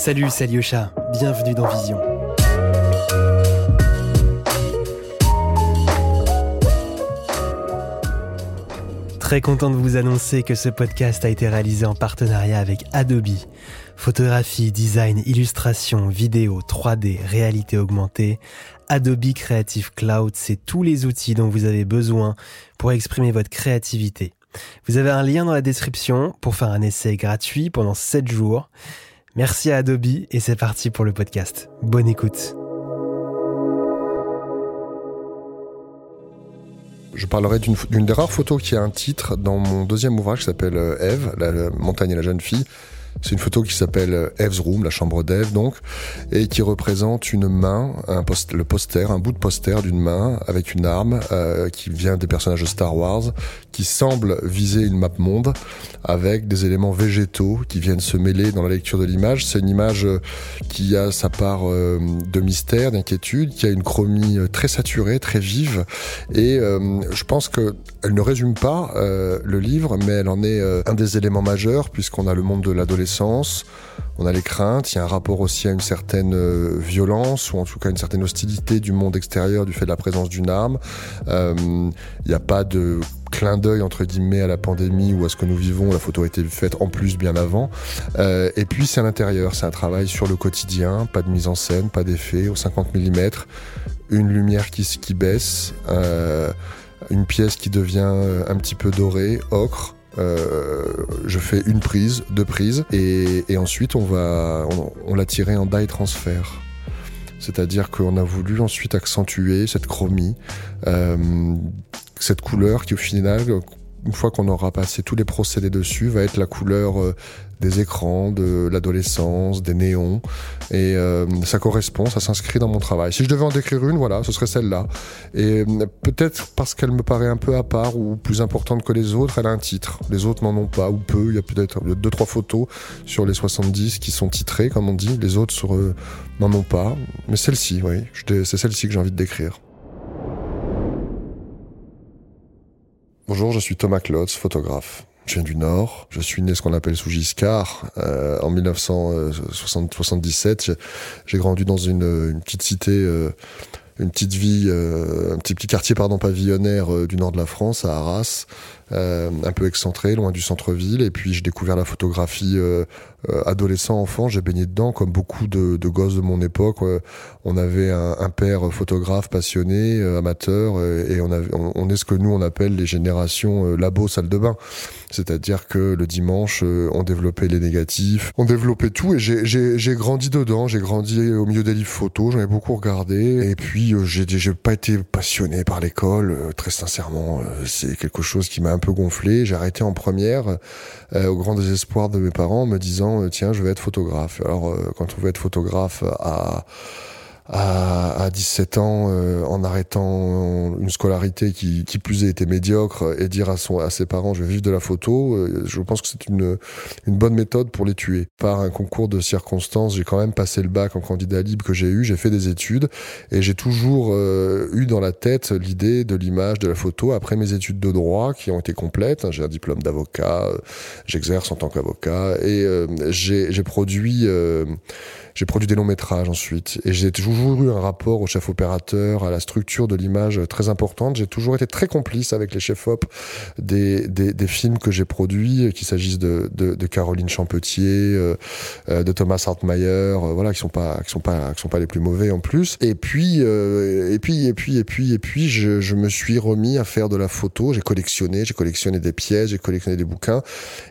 Salut, c'est Alyosha. Bienvenue dans Vision. Très content de vous annoncer que ce podcast a été réalisé en partenariat avec Adobe. Photographie, design, illustration, vidéo, 3D, réalité augmentée. Adobe Creative Cloud, c'est tous les outils dont vous avez besoin pour exprimer votre créativité. Vous avez un lien dans la description pour faire un essai gratuit pendant 7 jours. Merci à Adobe et c'est parti pour le podcast. Bonne écoute. Je parlerai d'une des rares photos qui a un titre dans mon deuxième ouvrage qui s'appelle euh, Eve, la montagne et la jeune fille. C'est une photo qui s'appelle Eve's Room, la chambre d'Eve donc, et qui représente une main, un post, le poster, un bout de poster d'une main avec une arme euh, qui vient des personnages de Star Wars, qui semble viser une map monde avec des éléments végétaux qui viennent se mêler dans la lecture de l'image. C'est une image euh, qui a sa part euh, de mystère, d'inquiétude, qui a une chromie très saturée, très vive, et je pense que elle ne résume pas le livre, mais elle en est un des éléments majeurs puisqu'on a le monde de l'adolescence on a les craintes, il y a un rapport aussi à une certaine euh, violence ou en tout cas une certaine hostilité du monde extérieur du fait de la présence d'une arme. Euh, il n'y a pas de clin d'œil entre guillemets à la pandémie ou à ce que nous vivons. La photo a été faite en plus bien avant. Euh, et puis c'est à l'intérieur, c'est un travail sur le quotidien, pas de mise en scène, pas d'effet, au 50 mm, une lumière qui, qui baisse, une pièce qui devient un petit peu dorée, ocre. Euh, je fais une prise, deux prises, et, ensuite on va, on, l'a tiré en die transfert. C'est-à-dire qu'on a voulu ensuite accentuer cette chromie, euh, cette couleur qui au final, une fois qu'on aura passé tous les procédés dessus, va être la couleur euh, des écrans, de l'adolescence, des néons. Et euh, ça correspond, ça s'inscrit dans mon travail. Si je devais en décrire une, voilà, ce serait celle-là. Et euh, peut-être parce qu'elle me paraît un peu à part ou plus importante que les autres, elle a un titre. Les autres n'en ont pas, ou peu. Il y a peut-être deux, trois photos sur les 70 qui sont titrées, comme on dit. Les autres sur, n'en ont pas. Mais celle-ci, oui, c'est celle-ci que j'ai envie de décrire. Bonjour, je suis Thomas Klotz, photographe. Je viens du Nord. Je suis né ce qu'on appelle sous Giscard. Euh, en 1977, j'ai grandi dans une, petite cité, euh, une petite vie, euh, un petit, petit quartier pardon pavillonnaire du nord de la France, à Arras, un peu excentré, loin du centre-ville. Et puis j'ai découvert la photographie euh, adolescent, enfant, j'ai baigné dedans, comme beaucoup de, de gosses de mon époque. on avait un, un, père photographe passionné, euh, amateur, euh, et on, avait, on, est ce que nous on appelle les générations labo salle de bain. C'est-à-dire que le dimanche, on développait les négatifs, on développait tout, et j'ai grandi dedans. J'ai grandi au milieu des livres photos, j'en ai beaucoup regardé, et puis j'ai pas été passionné par l'école. très sincèrement, c'est quelque chose qui m'a peu gonflé. J'ai arrêté en première, au grand désespoir de mes parents, me disant euh, tiens, je vais être photographe. Alors, euh, quand on veut être photographe à à, à 17 ans euh, en arrêtant une scolarité qui, qui plus est était médiocre et dire à, son, à ses parents je vais vivre de la photo, euh, je pense que c'est une, une bonne méthode pour les tuer. Par un concours de circonstances, j'ai quand même passé le bac en candidat libre que j'ai eu, j'ai fait des études et j'ai toujours euh, eu dans la tête l'idée de l'image, de la photo après mes études de droit qui ont été complètes. J'ai un diplôme d'avocat, j'exerce en tant qu'avocat et j'ai produit j'ai produit des longs métrages ensuite. Et j'ai toujours eu un rapport au chef opérateur, à la structure de l'image très importante. J'ai toujours été très complice avec les chefs op des, des, des films que j'ai produits, qu'il s'agisse de, de, de, Caroline Champetier, euh, euh de Thomas Hartmeyer, euh, voilà, qui sont pas, qui sont pas, qui sont pas les plus mauvais en plus. Et puis, et puis, et puis, et puis, et puis, je, je me suis remis à faire de la photo. J'ai collectionné, j'ai collectionné des pièces, j'ai collectionné des bouquins.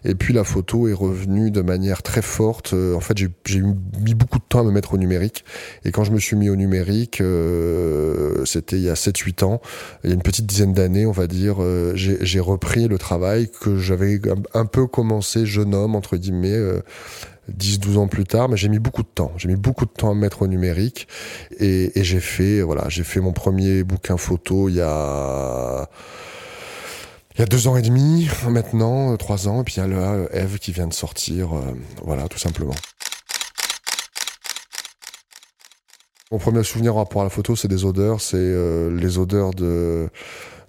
Et puis la photo est revenue de manière très forte. En fait, j'ai mis beaucoup beaucoup de temps à me mettre au numérique. Et quand je me suis mis au numérique, euh, c'était il y a 7-8 ans, il y a une petite dizaine d'années, on va dire, euh, j'ai repris le travail que j'avais un peu commencé jeune homme, entre guillemets. 10-12 euh, ans plus tard, mais j'ai mis beaucoup de temps. J'ai mis beaucoup de temps à me mettre au numérique et, et j'ai fait, voilà, j'ai fait mon premier bouquin photo il y a il y a deux ans et demi maintenant, trois ans, et puis il y a là Eve qui vient de sortir, voilà, tout simplement. Mon premier souvenir en rapport à la photo, c'est des odeurs. C'est euh, les odeurs de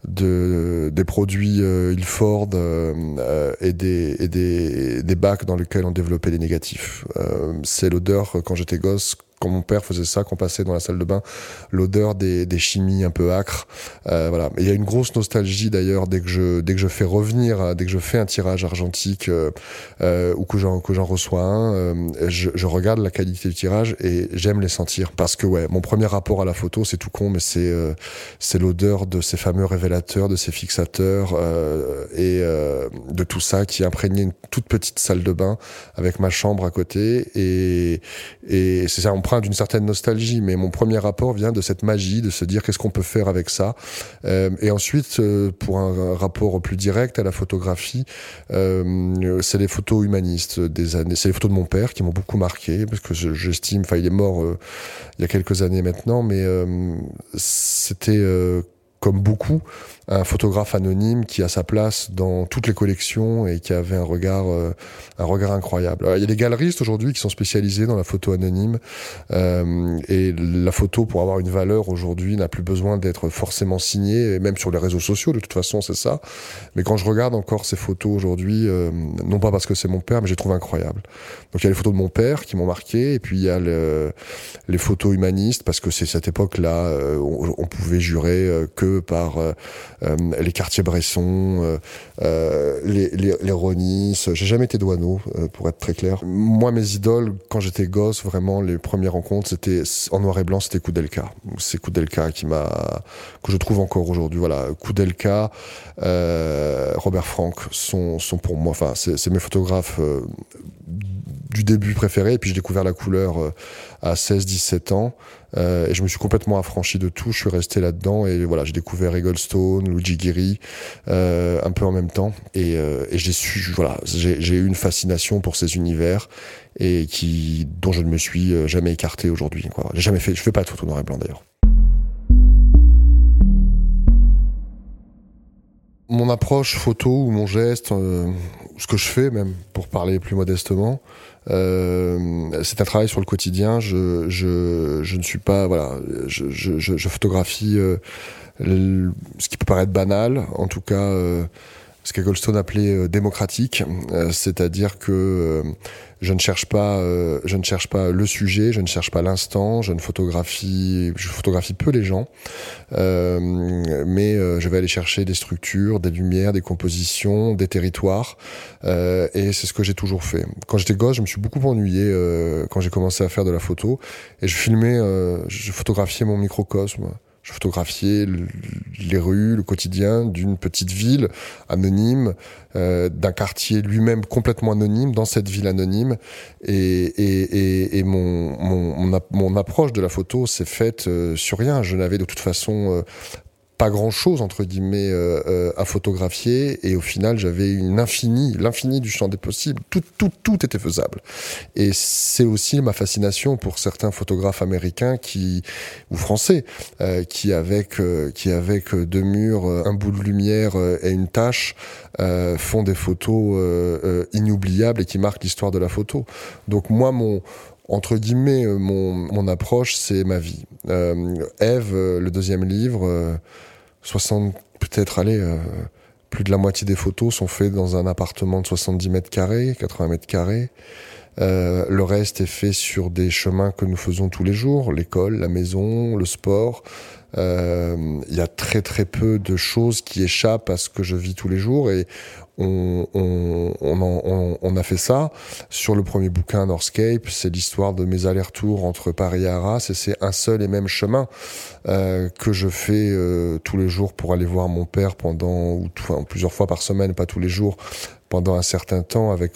de des produits Ilford et des des des bacs dans lesquels on développait des négatifs. c'est l'odeur quand j'étais gosse quand mon père faisait ça, qu'on passait dans la salle de bain, l'odeur des, des, chimies un peu acres. Euh, voilà. Il y a une grosse nostalgie d'ailleurs dès que je dès que je fais revenir, dès que je fais un tirage argentique euh, euh, ou que j'en que j'en reçois un, euh, je, je, regarde la qualité du tirage et j'aime les sentir parce que ouais, mon premier rapport à la photo, c'est tout con, mais c'est euh, c'est l'odeur de ces fameux révélateurs, de ces fixateurs et de tout ça qui imprégnait une toute petite salle de bain avec ma chambre à côté et et c'est ça. D'une certaine nostalgie, mais mon premier rapport vient de cette magie, de se dire qu'est-ce qu'on peut faire avec ça. Euh, et ensuite, euh, pour un, rapport plus direct à la photographie, euh, c'est les photos humanistes des années, c'est les photos de mon père qui m'ont beaucoup marqué, parce que j'estime, enfin il est mort il y a quelques années maintenant, mais c'était comme beaucoup, un photographe anonyme qui a sa place dans toutes les collections et qui avait un regard, euh, un regard incroyable. il y a des galeristes aujourd'hui qui sont spécialisés dans la photo anonyme euh, et la photo, pour avoir une valeur aujourd'hui, n'a plus besoin d'être forcément signée, et même sur les réseaux sociaux, de toute façon, c'est ça. Mais quand je regarde encore ces photos aujourd'hui, euh, non pas parce que c'est mon père, mais je les trouve incroyables. Donc il y a les photos de mon père qui m'ont marqué, et puis il y a le, les photos humanistes parce que c'est cette époque-là, on, on, pouvait jurer que par euh, les quartiers Bresson, euh, euh, les, les, les Ronis. J'ai jamais été douaneau, pour être très clair. Moi, mes idoles, quand j'étais gosse, vraiment, les premières rencontres, c'était en noir et blanc, c'était Koudelka. C'est Koudelka qui m'a, que je trouve encore aujourd'hui. Voilà, Koudelka, Robert Frank sont, sont pour moi, enfin, c'est mes photographes du début préféré. Et puis j'ai découvert la couleur à 16-17 ans. Euh, et je me suis complètement affranchi de tout. Je suis resté là-dedans et voilà, j'ai découvert Stone, Luigi Giri, euh, un peu en même temps. Et, euh, et j'ai su, voilà, j'ai eu une fascination pour ces univers et qui, dont je ne me suis euh, jamais écarté aujourd'hui. J'ai jamais fait, je fais pas de photo noir et blanc d'ailleurs. Mon approche photo ou mon geste, euh, ce que je fais même, pour parler plus modestement, euh, c'est un travail sur le quotidien. Je, je, je ne suis pas, voilà, je, je, je photographie euh, ce qui peut paraître banal, en tout cas ce qu'Eggleston appelait euh, démocratique, euh, c'est-à-dire que euh, je ne cherche pas, je ne cherche pas le sujet, je ne cherche pas l'instant, je ne photographie, je photographie peu les gens, mais je vais aller chercher des structures, des lumières, des compositions, des territoires, et c'est ce que j'ai toujours fait. Quand j'étais gosse, je me suis beaucoup ennuyé quand j'ai commencé à faire de la photo, et je filmais, je photographiais mon microcosme. Je photographiais les rues, le quotidien d'une petite ville anonyme, euh, d'un quartier lui-même complètement anonyme, dans cette ville anonyme. Et, et, et, mon, mon, approche de la photo s'est faite euh, sur rien. Je n'avais de toute façon euh, pas grand chose entre guillemets euh, euh, à photographier. Et au final j'avais une infinie l'infini du champ des possibles. Tout tout tout était faisable. Et c'est aussi ma fascination pour certains photographes américains qui ou français euh, qui avec qui avec deux murs un bout de lumière et une tâche font des photos inoubliables et qui marquent l'histoire de la photo. Donc moi mon entre guillemets, mon, mon approche, c'est ma vie. Euh, Eve, le deuxième livre, 60, peut-être, allez, euh, plus de la moitié des photos sont faites dans un appartement de 70 mètres carrés, 80 mètres carrés. Euh, le reste est fait sur des chemins que nous faisons tous les jours, l'école, la maison, le sport. Euh, il y a très très peu de choses qui échappent à ce que je vis tous les jours et on, on, on, on, a fait ça. Sur le premier bouquin, Northscape, c'est l'histoire de mes allers-retours entre Paris et Arras, et c'est un seul et même chemin euh, que je fais euh, tous les jours pour aller voir mon père pendant, ou plusieurs fois par semaine, pas tous les jours, pendant un certain temps, avec,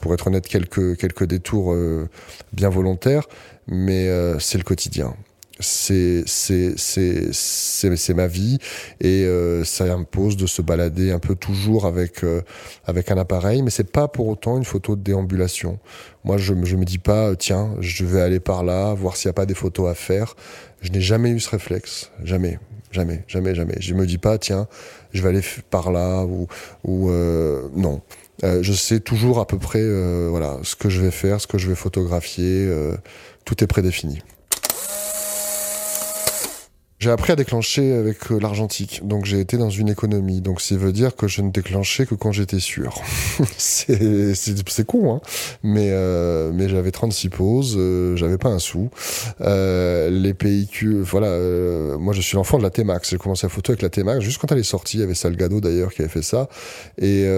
pour être honnête, quelques, quelques détours euh, bien volontaires, mais euh, c'est le quotidien c'est c'est ma vie et euh, ça impose de se balader un peu toujours avec euh, avec un appareil mais c'est pas pour autant une photo de déambulation. Moi je je me dis pas tiens je vais aller par là voir s'il y a pas des photos à faire. Je n'ai jamais eu ce réflexe. Jamais. Jamais. Jamais jamais. Je me dis pas tiens je vais aller par là ou ou euh, non. Je sais toujours à peu près voilà ce que je vais faire ce que je vais photographier tout est prédéfini J'ai appris à déclencher avec euh, l'argentique, donc j'ai été dans une économie. Donc ça veut dire que je ne déclenchais que quand j'étais sûr. c'est con, hein mais, euh, mais j'avais 36 poses, euh, j'avais pas un sou. Euh, les PIQ, voilà, moi je suis l'enfant de la T-Max. J'ai commencé à photo avec la T-Max, juste quand elle est sortie, il y avait Salgado d'ailleurs qui avait fait ça. Et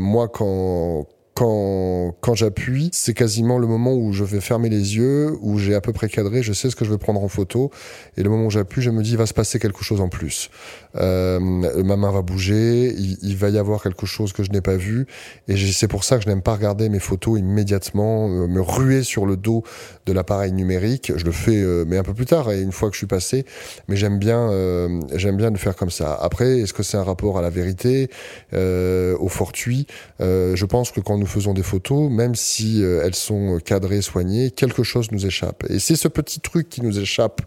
moi, quand quand, quand j'appuie, c'est quasiment le moment où je vais fermer les yeux, où j'ai à peu près cadré, je sais ce que je veux prendre en photo. Et le moment où j'appuie, je me dis, il va se passer quelque chose en plus. Euh, ma main va bouger, il, il, va y avoir quelque chose que je n'ai pas vu. Et c'est pour ça que je n'aime pas regarder mes photos immédiatement, euh, me ruer sur le dos de l'appareil numérique. Je le fais, euh, mais un peu plus tard, et une fois que je suis passé. Mais j'aime bien, euh, j'aime bien le faire comme ça. Après, est-ce que c'est un rapport à la vérité, au fortuit? Je pense que quand nous faisons des photos, même si elles sont cadrées, soignées, quelque chose nous échappe. Et c'est ce petit truc qui nous échappe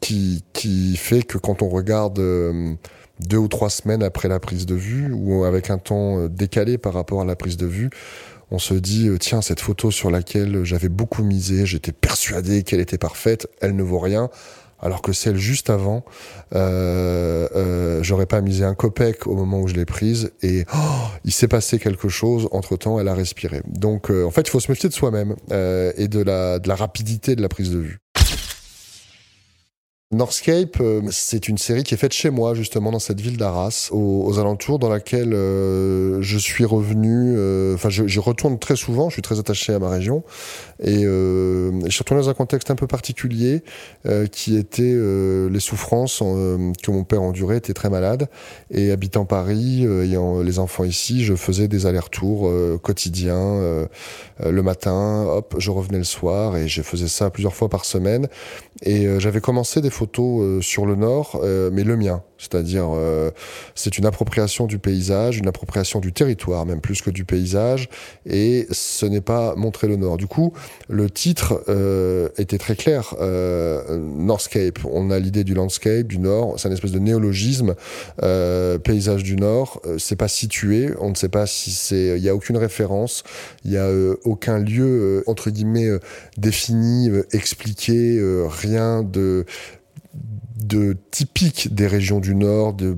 qui, qui fait que quand on regarde euh, deux ou trois semaines après la prise de vue, ou avec un temps euh, décalé par rapport à la prise de vue, on se dit euh, tiens cette photo sur laquelle j'avais beaucoup misé, j'étais persuadé qu'elle était parfaite, elle ne vaut rien alors que celle juste avant, j'aurais pas misé un copec au moment où je l'ai prise et oh, il s'est passé quelque chose. Entre temps, elle a respiré. Donc, en fait, il faut se méfier de soi-même et de la rapidité de la prise de vue. Northscape, euh, c'est une série qui est faite chez moi, justement, dans cette ville d'Arras, aux, alentours, dans laquelle euh, je suis revenu. Euh, enfin, j'y retourne très souvent. Je suis très attaché à ma région, et je suis retourné dans un contexte un peu particulier, qui était les souffrances que mon père endurait. Était très malade, et habitant Paris, ayant les enfants ici, je faisais des allers-retours quotidiens. le matin, hop, je revenais le soir, et je faisais ça plusieurs fois par semaine. Et j'avais commencé des photos euh, sur le nord, euh, mais le mien. C'est-à-dire, euh, c'est une appropriation du paysage, une appropriation du territoire, même plus que du paysage, et ce n'est pas montrer le nord. Du coup, le titre était très clair, Northscape. On a l'idée du landscape, du nord, c'est un espèce de néologisme, paysage du nord, c'est pas situé, on ne sait pas si c'est, il y a aucune référence, il y a aucun lieu entre guillemets défini, expliqué, rien de de typique des régions du Nord, de,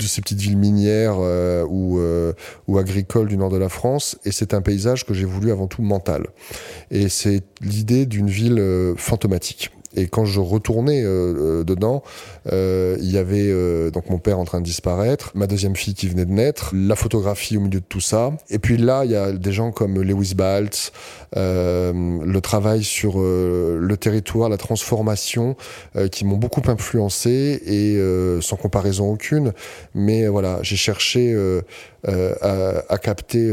ces petites villes minières euh, ou, euh, ou agricoles du nord de la France. Et c'est un paysage que j'ai voulu avant tout mental. Et c'est l'idée d'une ville euh, fantomatique. Et quand je retournais dedans, il y avait donc mon père en train de disparaître, ma deuxième fille qui venait de naître, la photographie au milieu de tout ça. Et puis là, il y a des gens comme Lewis Baltz, le travail sur le territoire, la transformation, qui m'ont beaucoup influencé et sans comparaison aucune. Mais voilà, j'ai cherché à, à, capter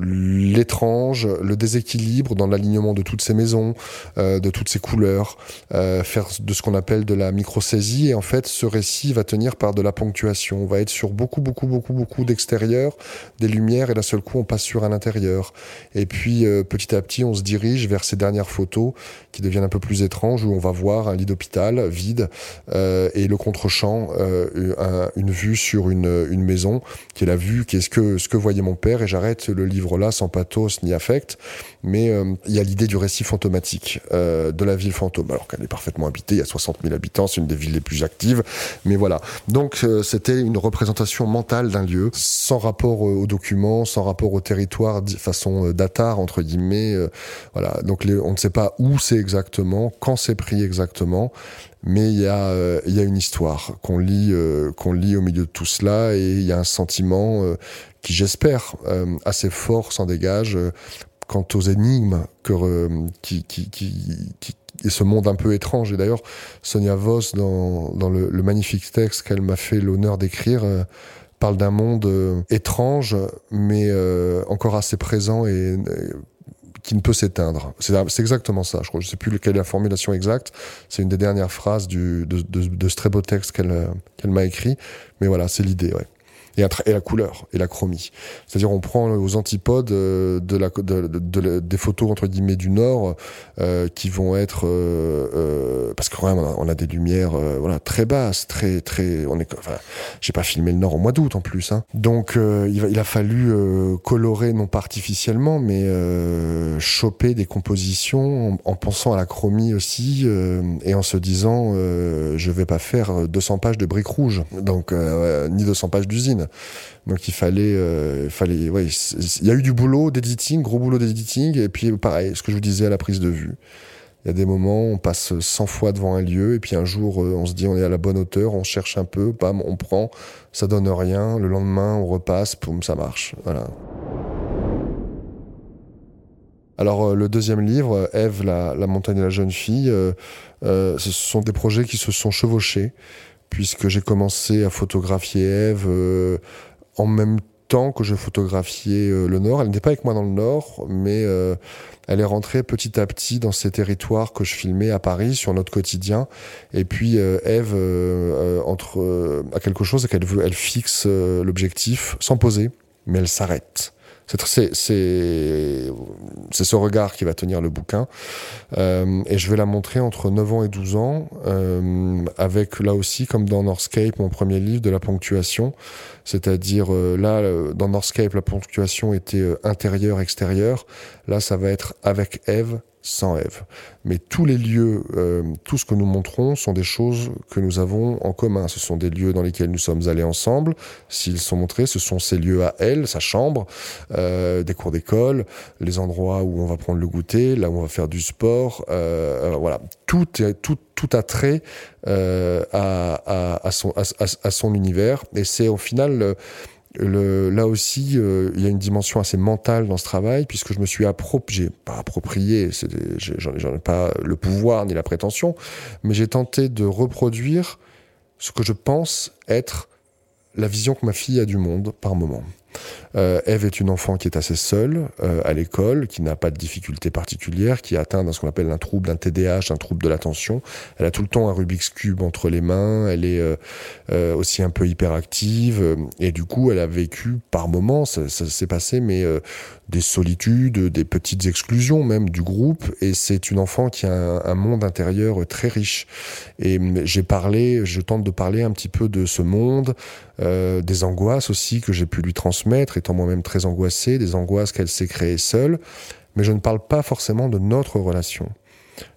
l'étrange, le déséquilibre dans l'alignement de toutes ces maisons, de toutes ces couleurs. Euh, faire de ce qu'on appelle de la micro-saisie. Et en fait, ce récit va tenir par de la ponctuation. On va être sur beaucoup, beaucoup, beaucoup, beaucoup d'extérieur, des lumières, et d'un seul coup, on passe sur un intérieur. Et puis, euh, petit à petit, on se dirige vers ces dernières photos qui deviennent un peu plus étranges, où on va voir un lit d'hôpital vide euh, et le contre-champ, euh, une vue sur une, maison, qui est la vue, qu'est-ce que, ce que voyait mon père. Et j'arrête le livre là sans pathos ni affect, mais il y a l'idée du récit fantomatique, de la ville fantôme alors qu'elle est parfaitement habitée, il y a 60 000 habitants, c'est une des villes les plus actives, mais voilà. Donc euh, c'était une représentation mentale d'un lieu, sans rapport euh, aux documents, sans rapport au territoire, façon euh, datar, entre guillemets, voilà. Donc on ne sait pas où c'est exactement, quand c'est pris exactement, mais il y a il y a une histoire qu'on lit qu'on lit au milieu de tout cela et il y a un sentiment qui j'espère assez fort s'en dégage quant aux énigmes que, qui, qui, qui, qui, et ce monde un peu étrange. Et d'ailleurs, Sonia Voss, dans, dans le, le magnifique texte qu'elle m'a fait l'honneur d'écrire, euh, parle d'un monde euh, étrange, mais euh, encore assez présent et qui ne peut s'éteindre. C'est exactement ça, je crois. Je sais plus quelle est la formulation exacte. C'est une des dernières phrases du, de, de, de ce très beau texte qu'elle qu'elle m'a écrit. Mais voilà, c'est l'idée, ouais. Et, la couleur et la chromie. C'est-à-dire on prend aux antipodes euh, de la, de, des photos entre guillemets du nord euh, qui vont être euh, euh parce que quand même on a, des lumières voilà très basses, très très on est enfin j'ai pas filmé le nord au mois d'août en plus hein. Donc il, va, il, a fallu colorer non pas artificiellement mais choper des compositions en, en, pensant à la chromie aussi et en se disant je vais pas faire 200 pages de briques rouges donc ni 200 pages d'usine. Donc il fallait, euh, il y a eu du boulot d'editing, gros boulot d'editing, et puis pareil, ce que je vous disais à la prise de vue. Il y a des moments, on passe 100 fois devant un lieu, et puis un jour, euh, on se dit, on est à la bonne hauteur, on cherche un peu, bam, on prend, ça donne rien. Le lendemain, on repasse, boum, ça marche. Voilà. Alors euh, le deuxième livre, Ève, la, montagne et la jeune fille, ce sont des projets qui se sont chevauchés puisque j'ai commencé à photographier Eve euh, en même temps que je photographiais euh, le Nord. Elle n'était pas avec moi dans le Nord, mais euh, elle est rentrée petit à petit dans ces territoires que je filmais à Paris sur notre quotidien. Et puis Eve entre à quelque chose, c'est qu'elle veut, elle fixe l'objectif sans poser, mais elle s'arrête. C'est ce regard qui va tenir le bouquin. Euh, et je vais la montrer entre 9 ans et 12 ans, euh, avec là aussi, comme dans Northscape, mon premier livre, de la ponctuation. C'est-à-dire, euh, là, euh, dans Northscape, la ponctuation était euh, intérieure-extérieure. Là, ça va être avec Eve, sans Ève. Mais tous les lieux, euh, tout ce que nous montrons sont des choses que nous avons en commun. Ce sont des lieux dans lesquels nous sommes allés ensemble. S'ils sont montrés, ce sont ces lieux à elle, sa chambre, euh, des cours d'école, les endroits où on va prendre le goûter, là où on va faire du sport. Euh, euh voilà, tout, est, tout, tout a trait euh, à, à, à, son, à, son univers. Et c'est au final là aussi, euh, il y a une dimension assez mentale dans ce travail, puisque je me suis approprié, pas approprié, j'en ai pas le pouvoir ni la prétention, mais j'ai tenté de reproduire ce que je pense être la vision que ma fille a du monde par moment. Euh, Eve est une enfant qui est assez seule euh, à l'école, qui n'a pas de difficultés particulières, qui est atteinte ce qu'on appelle un trouble, un TDAH, un trouble de l'attention. Elle a tout le temps un Rubik's cube entre les mains. Elle est euh, euh aussi un peu hyperactive et du coup, elle a vécu par moments, ça, s'est passé, mais euh, des solitudes, des petites exclusions même du groupe. Et c'est une enfant qui a un, un monde intérieur très riche. Et hum, j'ai parlé, je tente de parler un petit peu de ce monde, des angoisses aussi que j'ai pu lui transmettre étant moi-même très angoissé, des angoisses qu'elle s'est créées seule, mais je ne parle pas forcément de notre relation.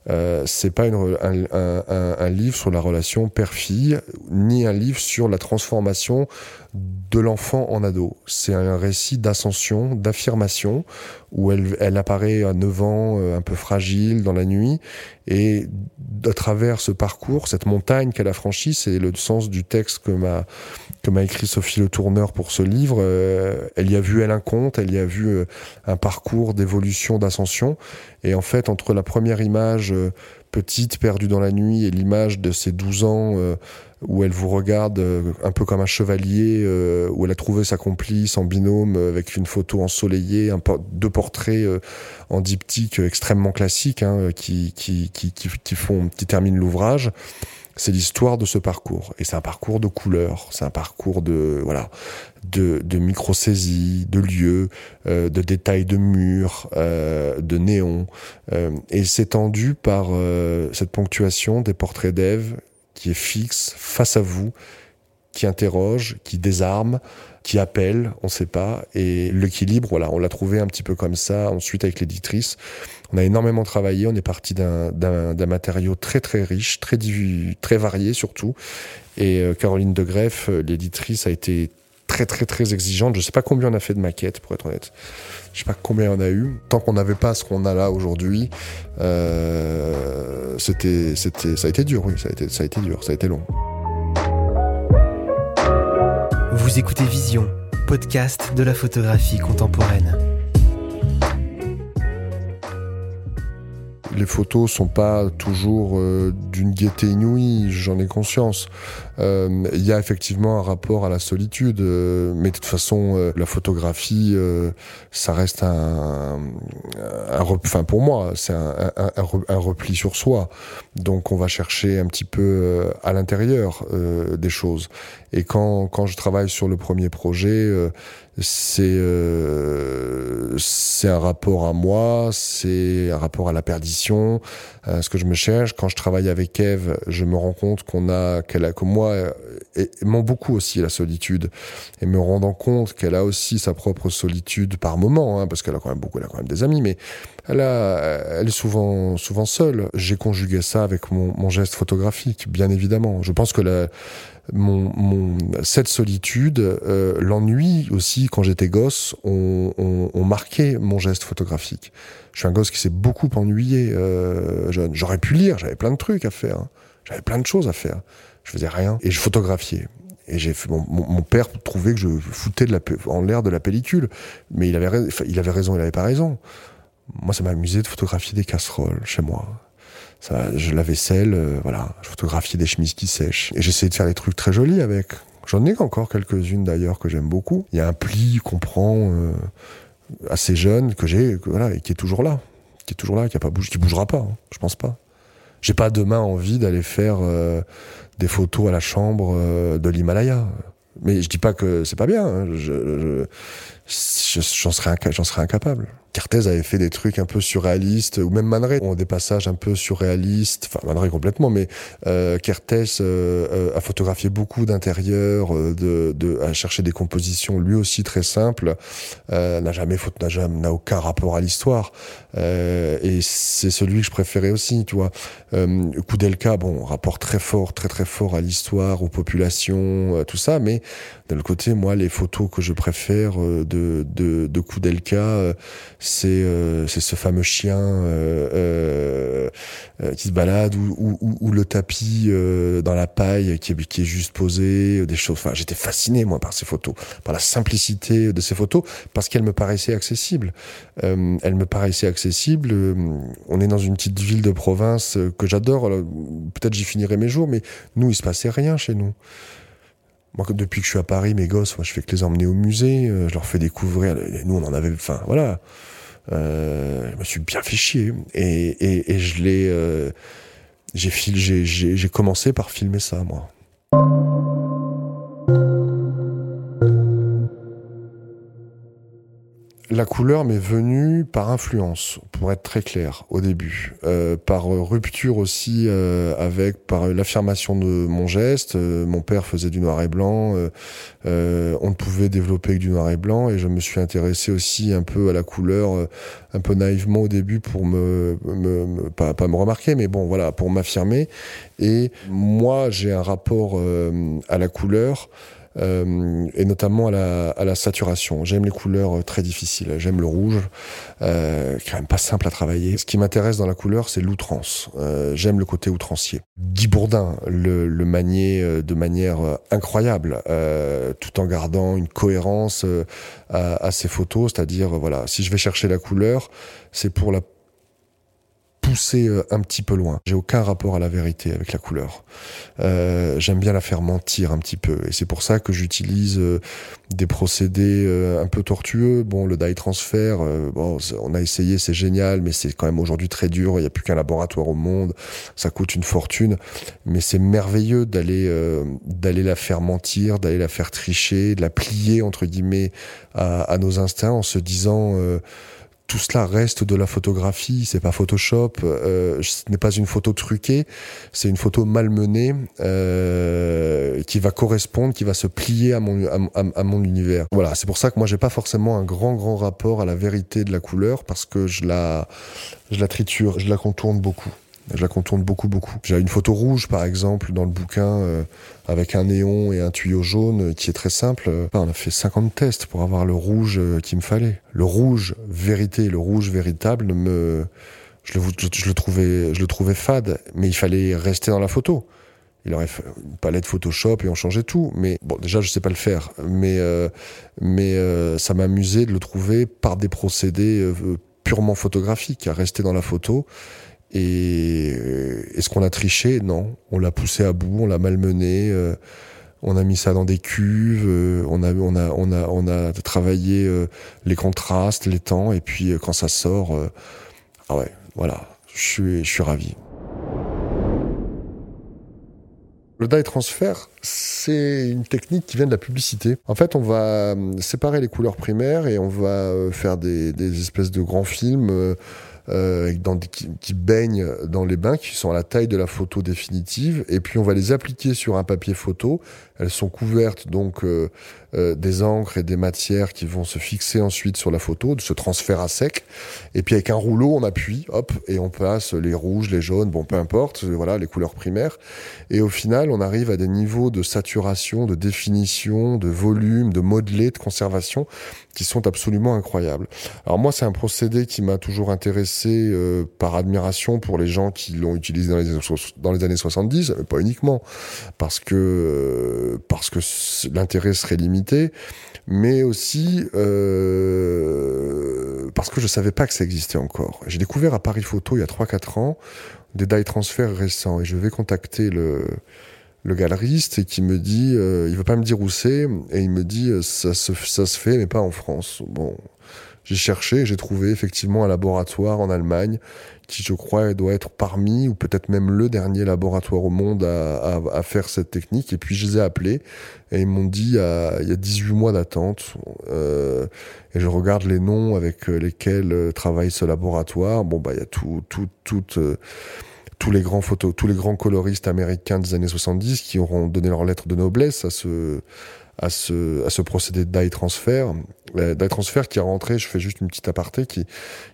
Euh, c'est pas une, un, un, un, livre sur la relation père-fille, ni un livre sur la transformation de l'enfant en ado. C'est un récit d'ascension, d'affirmation, où elle, elle apparaît à 9 ans, euh, un peu fragile dans la nuit, et à travers ce parcours, cette montagne qu'elle a franchie, c'est le sens du texte que m'a que m'a écrit Sophie Le Tourneur pour ce livre. Euh, elle y a vu elle un conte, elle y a vu euh, un parcours d'évolution, d'ascension, et en fait entre la première image petite perdue dans la nuit et l'image de ses 12 ans où elle vous regarde euh, un peu comme un chevalier, euh, où elle a trouvé sa complice en binôme euh, avec une photo ensoleillée, deux portraits en diptyque extrêmement classiques hein, qui, qui, qui, qui, qui terminent l'ouvrage. C'est l'histoire de ce parcours et c'est un parcours de couleurs, c'est un parcours de voilà de, de micro-saisies, de lieux, de détails de murs, de néons et c'est tendu par cette ponctuation des portraits d'Ève qui est fixe face à vous, qui interroge, qui désarme, qui appelle, on ne sait pas. Et l'équilibre, voilà, on l'a trouvé un petit peu comme ça. Ensuite, avec l'éditrice, on a énormément travaillé. On est parti d'un matériau très très riche, très très varié surtout. Et euh, Caroline de Greff, euh, l'éditrice, a été très très très exigeante. Je sais pas combien on a fait de maquettes, pour être honnête. Je sais pas combien on a eu. Tant qu'on n'avait pas ce qu'on a là aujourd'hui, euh, c'était c'était ça a été dur, oui, ça a ça a été dur, ça a été long. Vous écoutez Vision, podcast de la photographie contemporaine. Les photos sont pas toujours euh, d'une gaieté inouïe, j'en ai conscience. Euh, il y a effectivement un rapport à la solitude, euh, mais de toute façon, la photographie, ça reste un, un, enfin pour moi, c'est un, un, un, repli sur soi. Donc on va chercher un petit peu à l'intérieur des choses. Et quand quand je travaille sur le premier projet, c'est euh, c'est un rapport à moi, c'est un rapport à la perdition, à ce que je me cherche. Quand je travaille avec Eve, je me rends compte qu'on a qu'elle a que moi m'en beaucoup aussi la solitude et me rendant compte qu'elle a aussi sa propre solitude par moment, hein, parce qu'elle a quand même beaucoup, elle a quand même des amis, mais elle a, elle est souvent souvent seule. J'ai conjugué ça avec mon, geste photographique, bien évidemment. Je pense que la mon, cette solitude, euh, l'ennui aussi quand j'étais gosse, ont, on, on marqué mon geste photographique. Je suis un gosse qui s'est beaucoup ennuyé euh, jeune. J'aurais pu lire, j'avais plein de trucs à faire, hein. j'avais plein de choses à faire. Je faisais rien et je photographiais. Et mon, père trouvait que je foutais en l'air de la pellicule, mais il avait, il avait raison, il avait pas raison. Moi, ça m'a amusé de photographier des casseroles chez moi ça, je la vaisselle, euh, voilà, je photographiais des chemises qui sèchent. Et j'essayais de faire des trucs très jolis avec. J'en ai encore quelques-unes d'ailleurs que j'aime beaucoup. Il y a un pli qu'on prend euh, assez jeune que j'ai, voilà, et qui est toujours là, qui est toujours là, qui a bougera pas. Hein, je pense pas. J'ai pas demain envie d'aller faire euh, des photos à la chambre de l'Himalaya. Mais je dis pas que c'est pas bien. Hein. J'en serais, incapable. Cartez avait fait des trucs un peu surréalistes, ou même Man ont des passages un peu surréalistes, enfin Man complètement, mais euh, euh, euh, a photographié beaucoup d'intérieurs, euh, de, de, a cherché des compositions lui aussi très simples, euh, n'a jamais n'a aucun rapport à l'histoire, euh, et c'est celui que je préférais aussi, tu vois. Koudelka, bon, rapport très fort, très très fort à l'histoire, aux populations, tout ça, mais d'un côté, moi, les photos que je préfère de de, de Koudelka c'est euh, c'est ce fameux chien euh, euh, euh, qui se balade ou, ou, ou le tapis dans la paille qui est, qui est juste posé, des choses. Enfin, j'étais fasciné moi par ces photos, par la simplicité de ces photos, parce qu'elles me paraissaient accessibles. Euh, elles me paraissaient accessibles. on est dans une petite ville de province que j'adore. Peut-être j'y finirai mes jours, mais nous, il se passait rien chez nous. Moi, depuis que je suis à Paris, mes gosses, moi, je fais que les emmener au musée, je leur fais découvrir. Nous, on en avait, enfin, voilà. Euh, je me suis bien fait chier. Et, et, et je l'ai. Euh, j'ai commencé par filmer ça, moi. La couleur m'est venue par influence, pour être très clair, au début. Euh, par rupture aussi euh, avec, par l'affirmation de mon geste. Euh, mon père faisait du noir et blanc. On ne pouvait développer que du noir et blanc. Et je me suis intéressé aussi un peu à la couleur, un peu naïvement au début pour me, pas me remarquer, mais bon, voilà, pour m'affirmer. Et moi, j'ai un rapport à la couleur euh, et notamment à la, à la saturation. J'aime les couleurs euh, très difficiles. J'aime le rouge, euh, quand même pas simple à travailler. Ce qui m'intéresse dans la couleur, c'est l'outrance. Euh, J'aime le côté outrancier. Guy Bourdin le, le maniait euh, de manière incroyable, tout en gardant une cohérence à, à ses photos. C'est-à-dire, voilà, si je vais chercher la couleur, c'est pour la pousser euh, un petit peu loin. J'ai aucun rapport à la vérité avec la couleur. Euh, J'aime bien la faire mentir un petit peu, et c'est pour ça que j'utilise euh, des procédés euh, un peu tortueux. Bon, le dye transfert, bon, on a essayé, c'est génial, mais c'est quand même aujourd'hui très dur. Il n'y a plus qu'un laboratoire au monde, ça coûte une fortune, mais c'est merveilleux d'aller d'aller la faire mentir, d'aller la faire tricher, de la plier entre guillemets à, à nos instincts en se disant tout cela reste de la photographie, c'est pas Photoshop, euh, ce n'est pas une photo truquée, c'est une photo malmenée euh, qui va correspondre, qui va se plier à mon à, à mon univers. Voilà, c'est pour ça que moi j'ai pas forcément un grand grand rapport à la vérité de la couleur parce que je la je la triture, je la contourne beaucoup. Je la contourne beaucoup, beaucoup. J'ai une photo rouge, par exemple, dans le bouquin, euh, avec un néon et un tuyau jaune, qui est très simple. on a fait 50 tests pour avoir le rouge euh, qu'il me fallait. Le rouge vérité, le rouge véritable, me, je le, je, le trouvais, je le trouvais fade, mais il fallait rester dans la photo. Il aurait fait une palette Photoshop et on changeait tout. Mais bon, déjà, je sais pas le faire. Mais, euh, mais euh, ça m'amusait de le trouver par des procédés euh, purement photographiques, à rester dans la photo Et est-ce qu'on a triché? Non. On l'a poussé à bout, on l'a malmené. on a mis ça dans des cuves, on a, on a, travaillé les contrastes, les temps, et puis quand ça sort, ah ouais, voilà, je suis, ravi. Le dye transfert, c'est une technique qui vient de la publicité. En fait, on va euh, séparer les couleurs primaires et on va euh, faire des, espèces de grands films euh, qui, baignent dans les bains, qui sont à la taille de la photo définitive, et puis on va les appliquer sur un papier photo. Elles sont couvertes donc euh, euh, des encres et des matières qui vont se fixer ensuite sur la photo, de ce transfert à sec. Et puis avec un rouleau, on appuie, hop, et on passe les rouges, les jaunes, bon peu importe, voilà les couleurs primaires. Et au final, on arrive à des niveaux de saturation, de définition, de volume, de modelé, de conservation qui sont absolument incroyables. Alors moi, c'est un procédé qui m'a toujours intéressé euh, par admiration pour les gens qui l'ont utilisé dans les, dans les années 70, mais pas uniquement, parce que euh, parce que l'intérêt serait limité, mais aussi euh, parce que je savais pas que ça existait encore. J'ai découvert à Paris Photo il y a 3-4 ans des die transferts récents et je vais contacter le le galeriste et qui me dit, euh, il veut pas me dire où c'est, et il me dit, euh, ça se, ça se fait, mais pas en France. Bon, j'ai cherché, j'ai trouvé effectivement un laboratoire en Allemagne qui, je crois, doit être parmi, ou peut-être même le dernier laboratoire au monde à, faire cette technique. Et puis je les ai appelés et ils m'ont dit, il y a 18 mois d'attente. Euh, et je regarde les noms avec lesquels euh, travaille ce laboratoire. Bon, bah, il y a tout, tout, tout. Euh, tous les grands photos, tous les grands coloristes américains des années 70 qui auront donné leur lettre de noblesse à ce, à ce, à ce procédé de dye transfert. Euh, dye transfert qui est rentré, je fais juste une petite aparté, qui,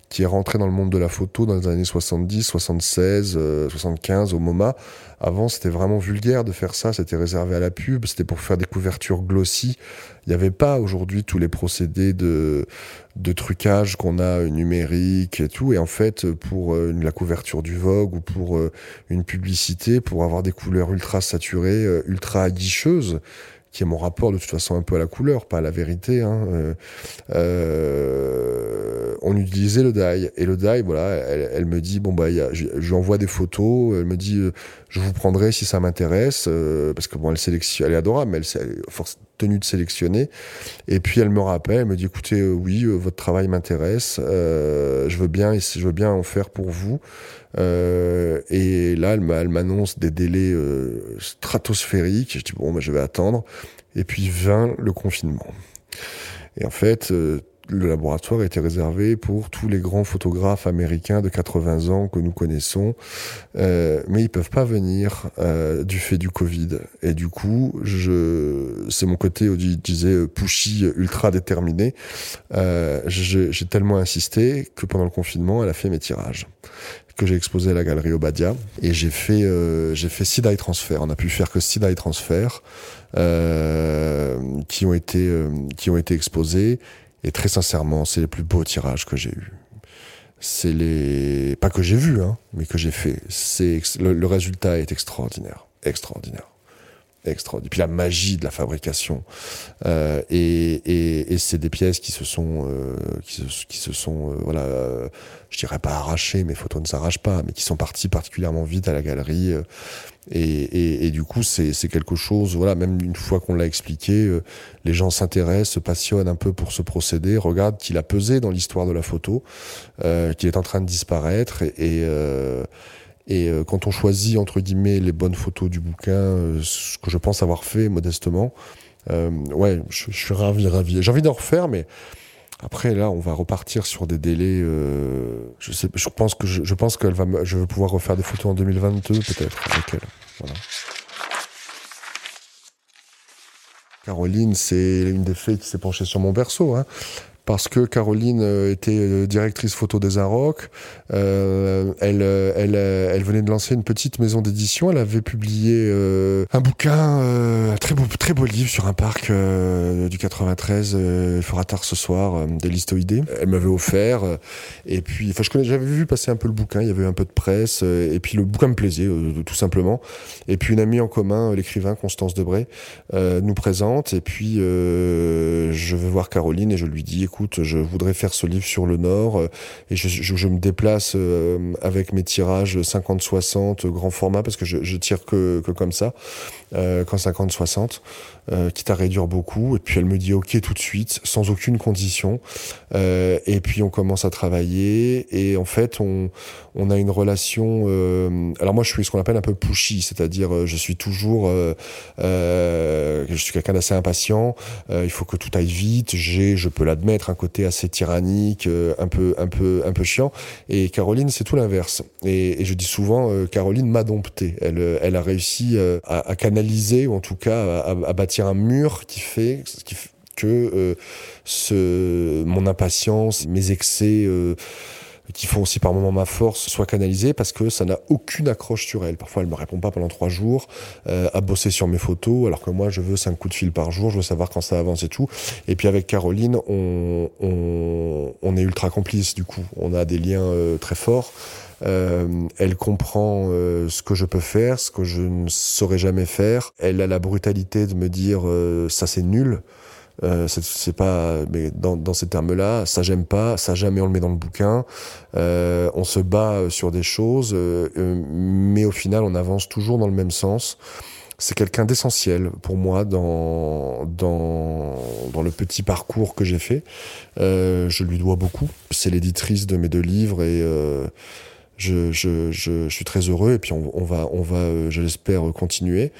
qui est rentré dans le monde de la photo dans les années 70, 76, 75 au MoMA. Avant, c'était vraiment vulgaire de faire ça, c'était réservé à la pub, c'était pour faire des couvertures glossy. Il n'y avait pas aujourd'hui tous les procédés de, de trucage qu'on a numérique et tout. Et en fait, pour euh, la couverture du Vogue ou pour euh, une publicité, pour avoir des couleurs ultra saturées, ultra aguicheuses, qui est mon rapport de toute façon un peu à la couleur, pas à la vérité. Hein. Euh, euh, on utilisait le dye et le dye, voilà, elle, me dit bon bah, je, envoie des photos, elle me dit euh, je vous prendrai si ça m'intéresse euh, parce que bon elle sélectionne, elle est adorable, mais elle est force tenue de sélectionner. Et puis elle me rappelle, elle me dit écoutez oui votre travail m'intéresse, je veux bien je veux bien en faire pour vous. et là elle m'annonce des délais stratosphériques. Je dis bon bah, je vais attendre. Et puis vint le confinement. Et en fait, euh, le laboratoire était réservé pour tous les grands photographes américains de 80 ans que nous connaissons, euh, mais ils peuvent pas venir euh, du fait du Covid. Et du coup, je, c'est mon côté, je disais, pushy, ultra déterminé. Euh, j'ai tellement insisté que pendant le confinement, elle a fait mes tirages que j'ai exposé à la galerie Obadia et j'ai fait euh, j'ai fait six die transferts. On a pu faire que six die transferts euh, qui ont été euh, qui ont été exposés et très sincèrement, c'est les plus beaux tirages que j'ai eus. C'est les pas que j'ai vu hein, mais que j'ai fait. C'est le résultat est extraordinaire, extraordinaire extraordinaire. Puis la magie de la fabrication. Euh, et, et, et c'est des pièces qui se sont, euh, qui, se, qui se sont, euh, voilà, euh, je dirais pas arrachées, mes photos ne s'arrachent pas, mais qui sont parties particulièrement vite à la galerie. Euh, et, et, et, du coup, c'est quelque chose, voilà, même une fois qu'on l'a expliqué, les gens s'intéressent, se passionnent un peu pour ce procédé, regardent qu'il a pesé dans l'histoire de la photo, qu'il est en train de disparaître et, et et euh, quand on choisit, entre guillemets, les bonnes photos du bouquin, euh, ce que je pense avoir fait modestement, euh, ouais, je, suis ravi, ravi. J'ai envie d'en refaire, mais après, là, on va repartir sur des délais. Euh, je, sais, je pense que je, je pense qu'elle va, je vais pouvoir refaire des photos en 2022, peut-être, avec elle. Voilà. Caroline, c'est une des fées qui s'est penchée sur mon berceau. Hein parce que Caroline euh, était euh, directrice photo des Arocs. Euh, elle, euh, elle, elle venait de lancer une petite maison d'édition. Elle avait publié euh, un bouquin, euh, très beau, très beau livre sur un parc du 93. il fera tard ce soir, des listoïdés. Elle m'avait offert. et puis, enfin, je connais, j'avais vu passer un peu le bouquin. Il y avait un peu de presse. et puis le bouquin me plaisait, tout simplement. Et puis une amie en commun, l'écrivain Constance Debray, nous présente. Et puis je vais voir Caroline et je lui dis écoute, je voudrais faire ce livre sur le Nord et je, je, me déplace avec mes tirages 50-60 grand format parce que je, je tire que, que comme ça quand 50-60 euh, quitte à réduire beaucoup. Et puis elle me dit ok tout de suite, sans aucune condition. Euh, et puis on commence à travailler. Et en fait, on, on a une relation. Euh, alors moi, je suis ce qu'on appelle un peu pushy, c'est-à-dire euh, je suis toujours, euh, euh, je suis quelqu'un d'assez impatient. il faut que tout aille vite. J'ai, je peux l'admettre, un côté assez tyrannique, un peu, un peu, un peu chiant. Et Caroline, c'est tout l'inverse. Et, et, je dis souvent, Caroline m'a dompté. Elle, elle a réussi à, à, canaliser ou en tout cas à, à bâtir un mur qui fait, qui que euh, ce, mon impatience, mes excès, euh, qui font aussi par moments ma force, soient canalisés parce que ça n'a aucune accroche sur elle. Parfois, elle me répond pas pendant trois jours euh, à bosser sur mes photos, alors que moi, je veux cinq coups de fil par jour, je veux savoir quand ça avance et tout. Et puis avec Caroline, on, on, on est ultra complices du coup. On a des liens très forts. Euh, elle comprend euh, ce que je peux faire, ce que je ne saurais jamais faire. Elle a la brutalité de me dire euh, ça c'est nul. Euh, c'est pas mais dans, dans ces termes-là ça j'aime pas ça jamais on le met dans le bouquin euh, on se bat sur des choses euh, mais au final on avance toujours dans le même sens c'est quelqu'un d'essentiel pour moi dans, dans, dans le petit parcours que j'ai fait. Euh, je lui dois beaucoup. C'est l'éditrice de mes deux livres et euh, je, suis très heureux et puis on, va, on euh, je l'espère, continuer.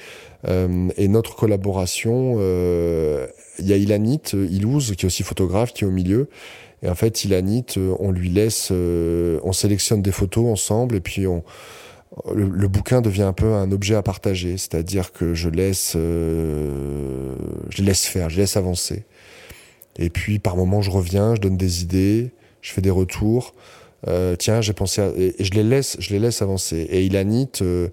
Euh, et notre collaboration, euh, il y a Ilanit, Ilouz, qui est aussi photographe, qui est au milieu. Et en fait, Ilanit, euh, on lui laisse, on sélectionne des photos ensemble et puis le, le, bouquin devient un peu un objet à partager, c'est-à-dire que je laisse, euh, je laisse faire, je laisse avancer. Et puis par moment, je reviens, je donne des idées, je fais des retours. Euh, tiens, j'ai pensé à... et, je les laisse, je les laisse avancer. Et Ilanit euh,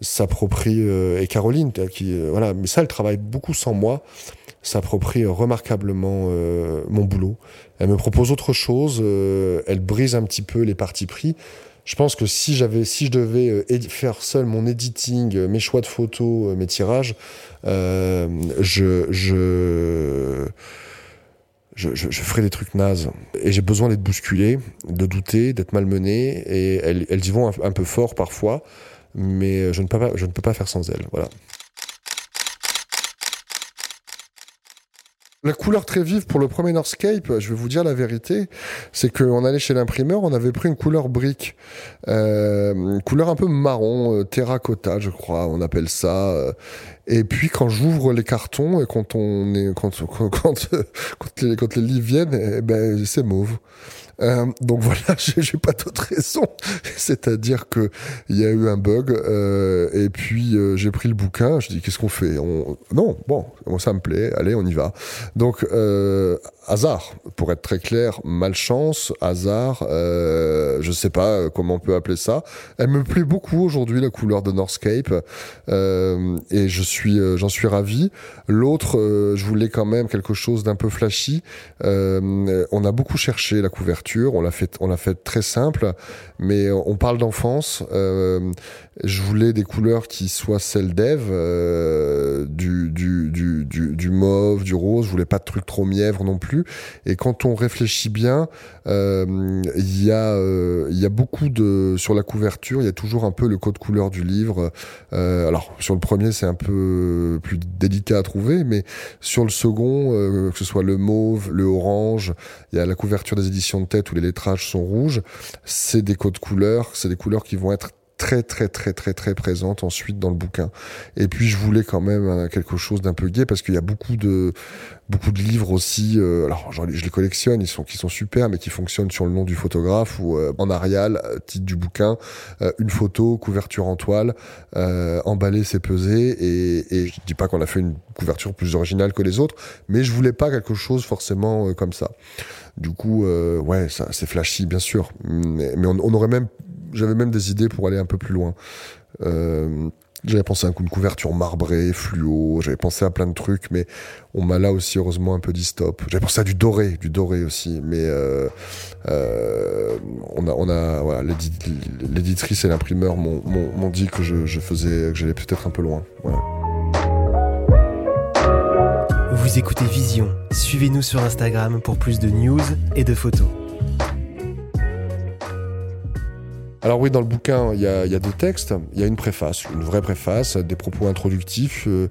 s'approprie euh, et Caroline, qui euh, voilà, mais ça, elle travaille beaucoup sans moi, s'approprie remarquablement mon boulot. Elle me propose autre chose, elle brise un petit peu les partis pris. Je pense que si j'avais, si je devais faire seul mon editing, mes choix de photos, mes tirages, je, je je, ferai des trucs nazes. Et j'ai besoin d'être bousculé, de douter, d'être malmené. Et elles, y vont un, peu fort parfois, mais je ne peux pas, faire sans elles. Voilà. La couleur très vive pour le premier Northscape, je vais vous dire la vérité, c'est qu'on allait chez l'imprimeur, on avait pris une couleur brique, euh, une couleur un peu marron, euh, terracotta, je crois, on appelle ça. Et puis quand j'ouvre les cartons et quand on est quand quand quand, quand, les, quand les livres viennent, eh ben c'est mauve. Euh, donc voilà, j'ai pas d'autre raison. C'est-à-dire que il y a eu un bug euh, et puis euh, j'ai pris le bouquin. Je dis qu'est-ce qu'on fait? On... Non, bon, ça me plaît. Allez, on y va. Donc euh, hasard, pour être très clair, malchance, hasard, euh, je sais pas euh, comment on peut appeler ça. Elle me plaît beaucoup aujourd'hui la couleur de Northscape euh, et je suis, euh, j'en suis ravi. L'autre, euh, je voulais quand même quelque chose d'un peu flashy. Euh, on a beaucoup cherché la couverture, on l'a fait, on l'a fait très simple, mais on parle d'enfance. je voulais des couleurs qui soient celles d'Eve, du, du, du, du, du mauve, du rose. Je voulais pas de trucs trop mièvres non plus. Et on réfléchit bien, euh, il y a euh, il y a beaucoup de sur la couverture, il y a toujours un peu le code couleur du livre. Euh, alors sur le premier, c'est un peu plus délicat à trouver, mais sur le second, que ce soit le mauve, le orange, il y a la couverture des éditions de tête où les lettrages sont rouges. C'est des codes couleurs, c'est des couleurs qui vont être très très très très très présente ensuite dans le bouquin. Et puis je voulais quand même euh, quelque chose d'un peu gai parce qu'il y a beaucoup de beaucoup de livres aussi. Euh, alors je les collectionne, ils sont qui sont super, mais qui fonctionnent sur le nom du photographe ou euh, en arial, euh, titre du bouquin, euh, une photo, couverture en toile, emballé c'est pesé. Et, et je dis pas qu'on a fait une couverture plus originale que les autres, mais je voulais pas quelque chose forcément comme ça. Du coup, ouais, c'est flashy bien sûr, mais, mais on, on aurait même j'avais même des idées pour aller un peu plus loin. Euh, j'avais pensé à un coup de couverture marbrée, fluo, j'avais pensé à plein de trucs, mais on m'a là aussi heureusement un peu dit stop. J'avais pensé à du doré, du doré aussi, mais euh, euh, on a, on a, voilà, l'éditrice et l'imprimeur m'ont dit que je, faisais, que j'allais peut-être un peu loin. Vous écoutez Vision. Suivez-nous sur Instagram pour plus de news et de photos. Alors oui, dans le bouquin, il y, a, deux textes. Il y a une préface, une vraie préface, des propos introductifs. Euh,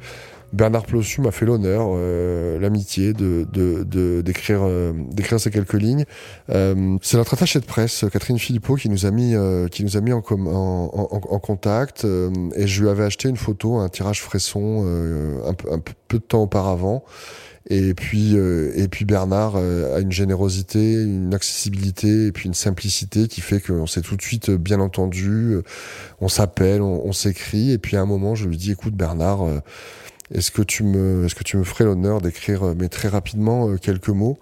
Bernard Plossu m'a fait l'honneur, euh, l'amitié de, d'écrire, euh, d'écrire ces quelques lignes. c'est notre attachée de presse, Catherine Philippot, qui nous a mis, qui nous a mis en, en, contact. et je lui avais acheté une photo, un tirage fresson, un, un peu de temps auparavant. Et puis, euh, et puis Bernard euh, a une générosité, une accessibilité et puis une simplicité qui fait qu'on s'est tout de suite bien entendu. Euh, on s'appelle, on, s'écrit. Et puis à un moment, je lui dis, écoute Bernard, est-ce que tu me, est-ce que tu me ferais l'honneur d'écrire, mais très rapidement, quelques mots?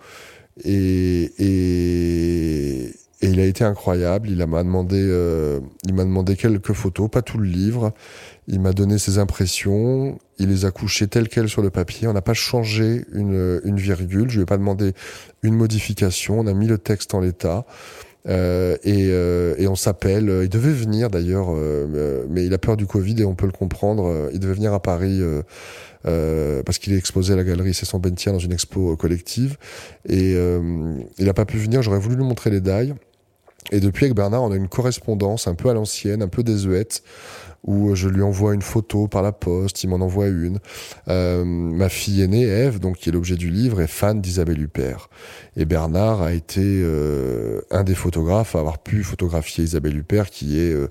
Et, et, et il a été incroyable. Il m'a demandé, il m'a demandé quelques photos, pas tout le livre. Il m'a donné ses impressions, il les a couchées telles quelles sur le papier. On n'a pas changé une, une virgule. Je lui ai pas demandé une modification. On a mis le texte en l'état. Euh, et, euh, et, on s'appelle. Il devait venir d'ailleurs, euh, mais il a peur du Covid et on peut le comprendre. Il devait venir à Paris parce qu'il est exposé à la galerie C'est son Bentia dans une expo collective. Et il n'a pas pu venir. J'aurais voulu lui montrer les dailles. Et depuis avec Bernard, on a une correspondance un peu à l'ancienne, un peu désuète où je lui envoie une photo par la poste, il m'en envoie une. Euh, ma fille aînée, Eve, donc qui est l'objet du livre, est fan d'Isabelle Huppert. Et Bernard a été euh, un des photographes à avoir pu photographier Isabelle Huppert, qui est euh,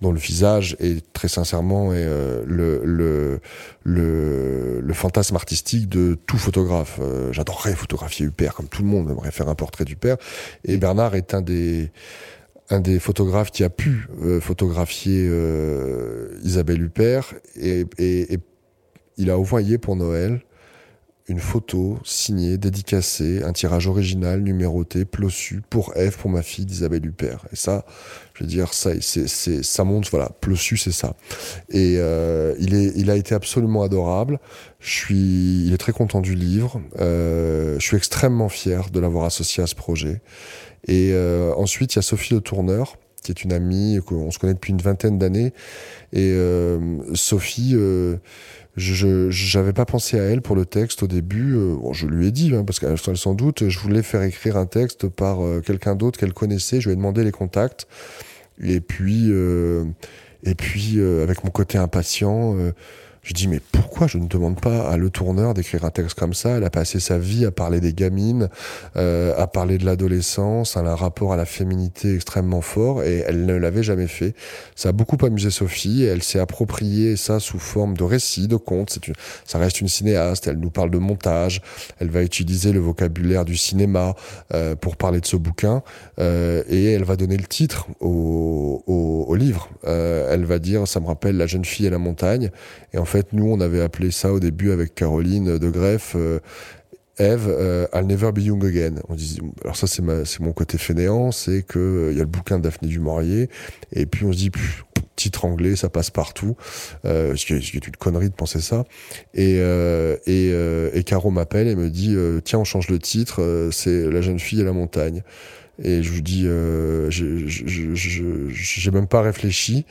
dont le visage est très sincèrement est, le, le, le, le, fantasme artistique de tout photographe. J'adorerais photographier Huppert, comme tout le monde aimerait faire un portrait d'Huppert. Et Bernard est un des un des photographes qui a pu euh, photographier euh, Isabelle Huppert et, et, il a envoyé pour Noël une photo signée, dédicacée, un tirage original, numéroté, plossu, pour Eve, pour ma fille d'Isabelle Huppert. Et ça, je veux dire, ça, c'est, c'est, ça monte, voilà, plossu, c'est ça. Et euh, il, est, il a été absolument adorable. Je suis, il est très content du livre. Euh, je suis extrêmement fier de l'avoir associé à ce projet. Et euh, ensuite, il y a Sophie Le Tourneur, qui est une amie, qu'on se connaît depuis une vingtaine d'années. Et euh, Sophie, euh, je n'avais pas pensé à elle pour le texte au début. bon, je lui ai dit, hein, parce qu'elle sans doute, je voulais faire écrire un texte par quelqu'un d'autre qu'elle connaissait. Je lui ai demandé les contacts. Et puis, et puis avec mon côté impatient, je dis mais pourquoi je ne demande pas à le tourneur d'écrire un texte comme ça? Elle a passé sa vie à parler des gamines, euh, à parler de l'adolescence, a un rapport à la féminité extrêmement fort et elle ne l'avait jamais fait. Ça a beaucoup amusé Sophie et elle s'est approprié ça sous forme de récit, de conte. Une, ça reste une cinéaste. Elle nous parle de montage. Elle va utiliser le vocabulaire du cinéma euh, pour parler de ce bouquin euh, et elle va donner le titre au, au, au livre. Euh, elle va dire ça me rappelle la jeune fille et la montagne et en fait, nous, on avait appelé ça au début avec Caroline de Greff, euh, Eve, euh, I'll never be young again. On dit, alors ça, c'est mon côté fainéant, c'est que euh, il y a le bouquin Daphné du Maurier, et puis on se dit, titre anglais, ça passe partout, euh, ce qui est une connerie de penser ça. Et Caro m'appelle et me dit, tiens, on change le titre, c'est La jeune fille et la montagne. Et je vous dis, j'ai même pas réfléchi.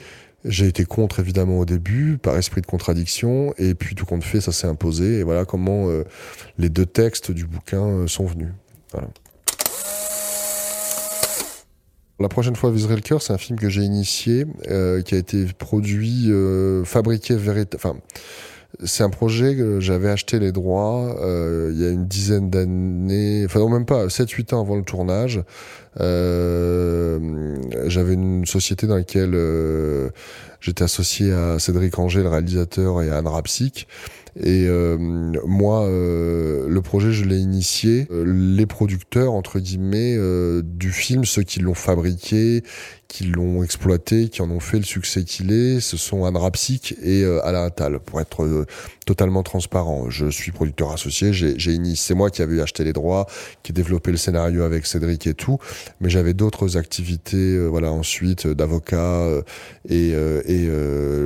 J'ai été contre évidemment au début, par esprit de contradiction, et puis tout compte fait, ça s'est imposé, et voilà comment euh, les deux textes du bouquin euh, sont venus. La prochaine fois, Viserait le cœur, c'est un film que j'ai initié, euh, qui a été produit, fabriqué, enfin, c'est un projet que j'avais acheté les droits euh, il y a une dizaine d'années, enfin non même pas, 7-8 ans avant le tournage. Euh, j'avais une société dans laquelle euh, j'étais associé à Cédric Anger, le réalisateur, et à Anne Rapsik. Et euh, moi, euh, le projet, je l'ai initié. Euh, les producteurs, entre guillemets, du film, ceux qui l'ont fabriqué, qui l'ont exploité, qui en ont fait le succès qu'il est, ce sont Anne Rapsik et Alain Attal, pour être totalement transparent. Je suis producteur associé, j'ai initié, c'est moi qui avais acheté les droits, qui ai développé le scénario avec Cédric et tout, mais j'avais d'autres activités, voilà, ensuite d'avocat et, et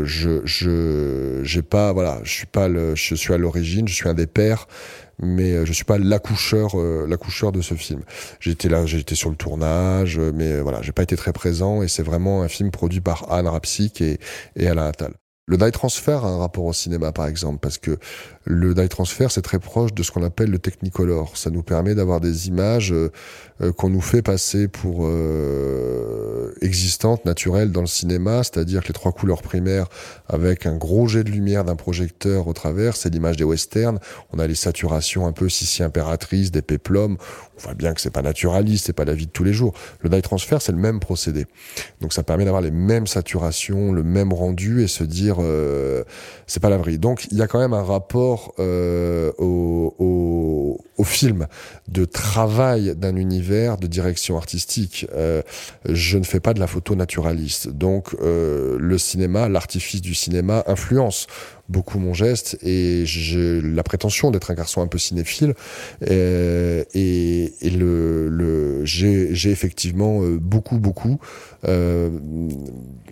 je je j'ai pas, voilà, je suis pas le je suis à l'origine, je suis un des pères, mais euh, je suis pas l'accoucheur, euh, l'accoucheur de ce film. J'étais là, j'étais sur le tournage, euh, mais voilà, j'ai pas été très présent et c'est vraiment un film produit par Anne Rapsik et, et Alain Attal. Le dye transfer a un rapport au cinéma, par exemple, parce que le dye transfer, c'est très proche de ce qu'on appelle le technicolor. Ça nous permet d'avoir des images euh, qu'on nous fait passer pour euh, existantes, naturelles dans le cinéma, c'est-à-dire que les trois couleurs primaires, avec un gros jet de lumière d'un projecteur au travers, c'est l'image des westerns. On a les saturations un peu Sissi impératrice, des péplums. On voit bien que c'est pas naturaliste, c'est pas la vie de tous les jours. Le dye transfer, c'est le même procédé. Donc ça permet d'avoir les mêmes saturations, le même rendu et se dire euh, c'est pas la vraie. Donc il y a quand même un rapport euh, au, au, au, film de travail d'un univers, de direction artistique. Euh, je ne fais pas de la photo naturaliste. Donc le cinéma, l'artifice du cinéma influence beaucoup mon geste et j'ai la prétention d'être un garçon un peu cinéphile et, et, j'ai effectivement beaucoup beaucoup euh,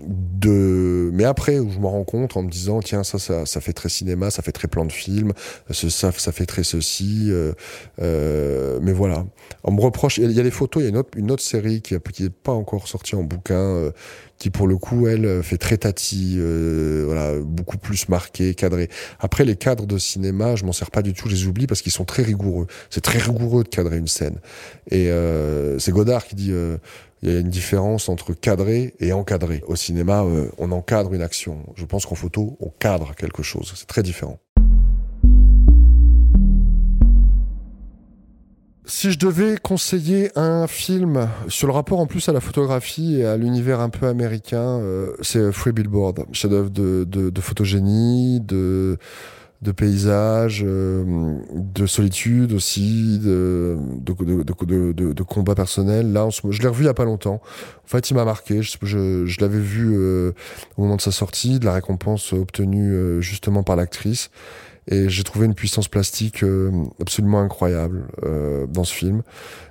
de mais après où je me rends compte en me disant tiens ça ça, fait très cinéma ça fait très plan de film ça fait très ceci euh, euh, mais voilà on me reproche il y a des photos il y a une autre, une autre série qui n'est pas encore sortie en bouquin euh, qui pour le coup elle fait très tati euh, voilà beaucoup plus marqué cadré après les cadres de cinéma je m'en sers pas du tout je les oublie parce qu'ils sont très rigoureux c'est très rigoureux de cadrer une scène et euh, c'est Godard qui dit euh, il y a une différence entre cadrer et encadrer. Au cinéma, euh, on encadre une action. Je pense qu'en photo, on cadre quelque chose. C'est très différent. Si je devais conseiller un film sur le rapport en plus à la photographie et à l'univers un peu américain, euh, c'est Free Billboard, chef-d'œuvre de, de, de photogénie, de de paysages, euh, de solitude aussi, de, de combat personnel. Là, je l'ai revu il y a pas longtemps. En fait, il m'a marqué. Je, je, je l'avais vu euh, au moment de sa sortie, de la récompense obtenue euh, justement par l'actrice. Et j'ai trouvé une puissance plastique euh, absolument incroyable euh, dans ce film.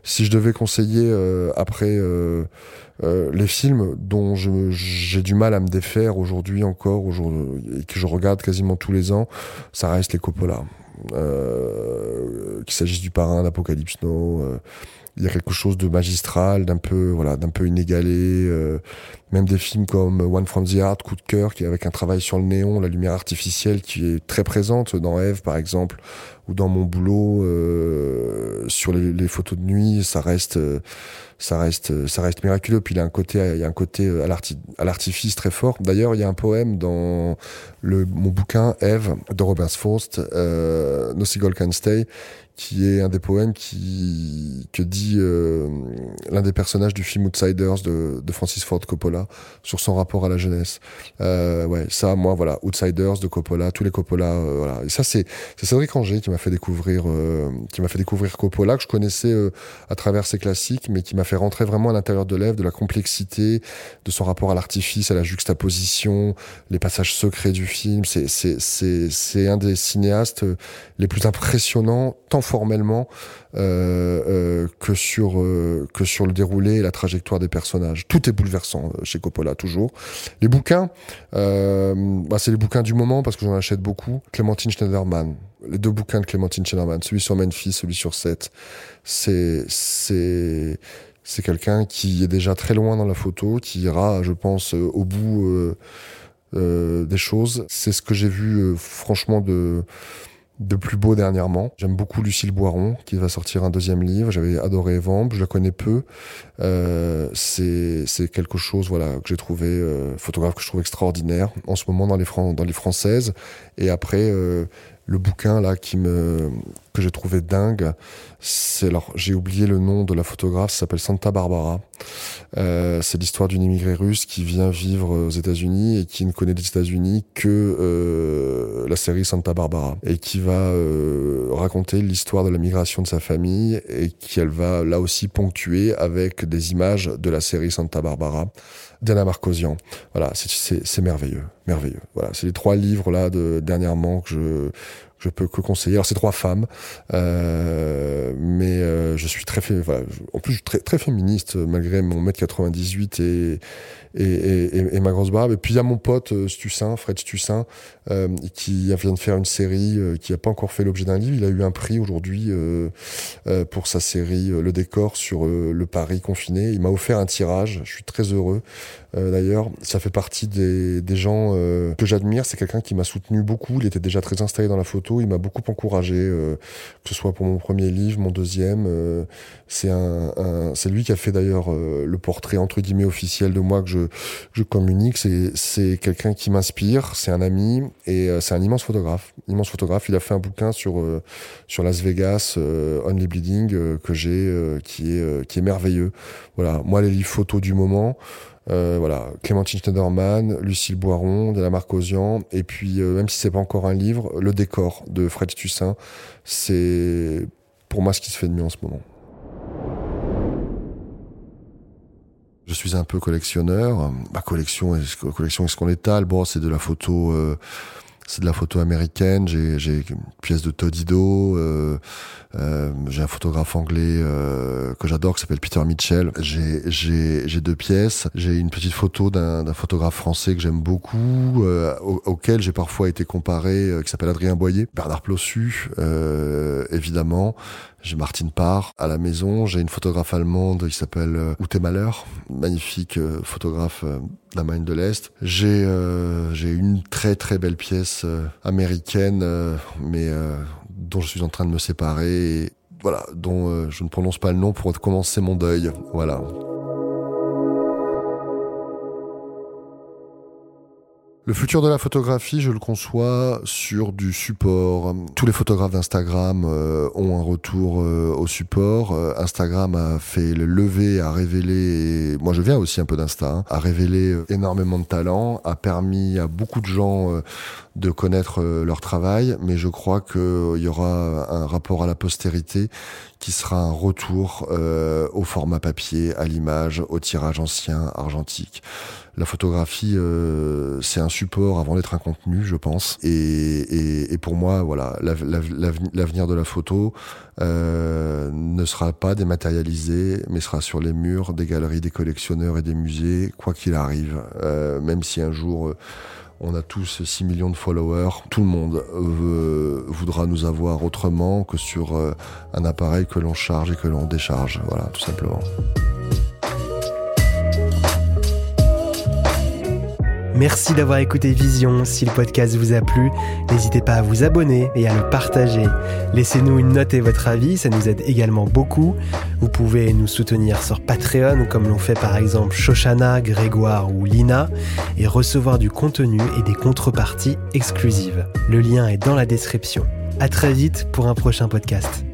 Si je devais conseiller euh, après les films dont j'ai du mal à me défaire aujourd'hui encore, et que je regarde quasiment tous les ans, ça reste les Coppola. qu'il s'agisse du parrain d'Apocalypse Now il y a quelque chose de magistral, d'un peu voilà, d'un peu inégalé. Euh, même des films comme One from the Heart, Coup de cœur, qui avec un travail sur le néon, la lumière artificielle qui est très présente dans Eve par exemple, ou dans mon boulot euh, sur les, les, photos de nuit, ça reste, ça reste, ça reste miraculeux. Puis il y a un côté, il y a un côté à l'artifice très fort. D'ailleurs, il y a un poème dans le mon bouquin Eve de Robert Faust, euh, No Seagull Can Stay, qui est un des poèmes qui que dit euh, l'un des personnages du film Outsiders de, de, Francis Ford Coppola sur son rapport à la jeunesse. Euh, ouais, ça, moi, voilà, Outsiders de Coppola, tous les Coppola, euh, voilà. Et ça, c'est c'est Cédric Angers qui m'a fait découvrir euh, qui m'a fait découvrir Coppola que je connaissais euh, à travers ses classiques, mais qui m'a fait rentrer vraiment à l'intérieur de l'œuvre, de la complexité, de son rapport à l'artifice, à la juxtaposition, les passages secrets du film. C'est c'est c'est c'est un des cinéastes les plus impressionnants formellement euh, euh, que sur euh, que sur le déroulé et la trajectoire des personnages. Tout est bouleversant chez Coppola toujours. Les bouquins, bah, c'est les bouquins du moment parce que j'en achète beaucoup. Clémentine Schneiderman, les deux bouquins de Clémentine Schneiderman, celui sur Memphis, celui sur Seth, c'est c'est c'est quelqu'un qui est déjà très loin dans la photo, qui ira, je pense, au bout des choses. C'est ce que j'ai vu, franchement, de de plus beau dernièrement. J'aime beaucoup Lucille Boiron qui va sortir un deuxième livre. J'avais adoré Vamp, je la connais peu. Euh, c'est quelque chose voilà que j'ai trouvé euh, photographe que je trouve extraordinaire en ce moment dans les dans les françaises et après euh, le bouquin là qui me que j'ai trouvé dingue, c'est alors j'ai oublié le nom de la photographe, ça s'appelle Santa Barbara. Euh, c'est l'histoire d'une immigrée russe qui vient vivre aux États-Unis et qui ne connaît les États-Unis que euh, la série Santa Barbara et qui va euh, raconter l'histoire de la migration de sa famille et qu'elle va là aussi ponctuer avec des images de la série Santa Barbara. Diana Marcosian. Voilà, c'est merveilleux, merveilleux. Voilà, c'est les trois livres là de dernièrement que je je peux que conseiller. Alors c'est trois femmes, euh, mais euh, je suis très, en plus très très féministe malgré mon mètre 98 et et, ma grosse barbe. Et puis il y a mon pote euh, Stussin, Fred Stussin, euh, qui vient de faire une série euh, qui n'a pas encore fait l'objet d'un livre. Il a eu un prix aujourd'hui pour sa série Le décor sur le Paris confiné. Il m'a offert un tirage. Je suis très heureux. D'ailleurs, ça fait partie des, des gens que j'admire. C'est quelqu'un qui m'a soutenu beaucoup. Il était déjà très installé dans la photo. Il m'a beaucoup encouragé, que ce soit pour mon premier livre, mon deuxième. c'est un, c'est lui qui a fait d'ailleurs le portrait entre guillemets officiel de moi que je je, communique. C'est quelqu'un qui m'inspire, c'est un ami et euh, c'est un immense photographe. Immense photographe. Il a fait un bouquin sur euh, sur Las Vegas, euh, Only Bleeding, que j'ai, qui est qui est merveilleux. Voilà. Moi, les livres photos du moment. Voilà, Clémentine Schneiderman, Lucille Boiron, de la Marcosian, et puis même si c'est pas encore un livre, le décor de Fred Tussin, c'est pour moi ce qui se fait de mieux en ce moment. Je suis un peu collectionneur. Ma collection, collection est-ce qu'on étale Bon, c'est de la photo, euh, c'est de la photo américaine. J'ai, j'ai une pièce de Todido. Euh, euh, j'ai un photographe anglais euh, que j'adore qui s'appelle Peter Mitchell. J'ai, j'ai, j'ai deux pièces. J'ai une petite photo d'un, d'un photographe français que j'aime beaucoup, euh, auquel j'ai parfois été comparé, qui s'appelle Adrien Boyer, Bernard Plossu, évidemment. J'ai Martine Parr à la maison. J'ai une photographe allemande qui s'appelle euh, Ute Mahler, magnifique euh, photographe euh, d'Allemagne de l'Est. J'ai j'ai une très très belle pièce américaine, mais dont je suis en train de me séparer. Et, voilà, dont je ne prononce pas le nom pour commencer mon deuil. Voilà. Le futur de la photographie, je le conçois sur du support. Tous les photographes d'Instagram euh, ont un retour euh, au support. Euh, Instagram a fait le lever, a révélé, moi je viens aussi un peu d'Insta, hein, a révélé énormément de talent, a permis à beaucoup de gens de connaître leur travail, mais je crois qu'il y aura un rapport à la postérité qui sera un retour au format papier, à l'image, au tirage ancien, argentique la photographie, euh, c'est un support avant d'être un contenu, je pense. Et, pour moi, voilà, l'avenir de la photo euh, ne sera pas dématérialisé, mais sera sur les murs des galeries, des collectionneurs et des musées, quoi qu'il arrive. Euh, même si un jour on a tous 6 millions de followers. Tout le monde voudra nous avoir autrement que sur un appareil que l'on charge et que l'on décharge. Voilà, tout simplement. Merci d'avoir écouté Vision. Si le podcast vous a plu, n'hésitez pas à vous abonner et à le partager. Laissez-nous une note et votre avis, ça nous aide également beaucoup. Vous pouvez nous soutenir sur Patreon, comme l'ont fait par exemple Shoshana, Grégoire ou Lina, et recevoir du contenu et des contreparties exclusives. Le lien est dans la description. À très vite pour un prochain podcast.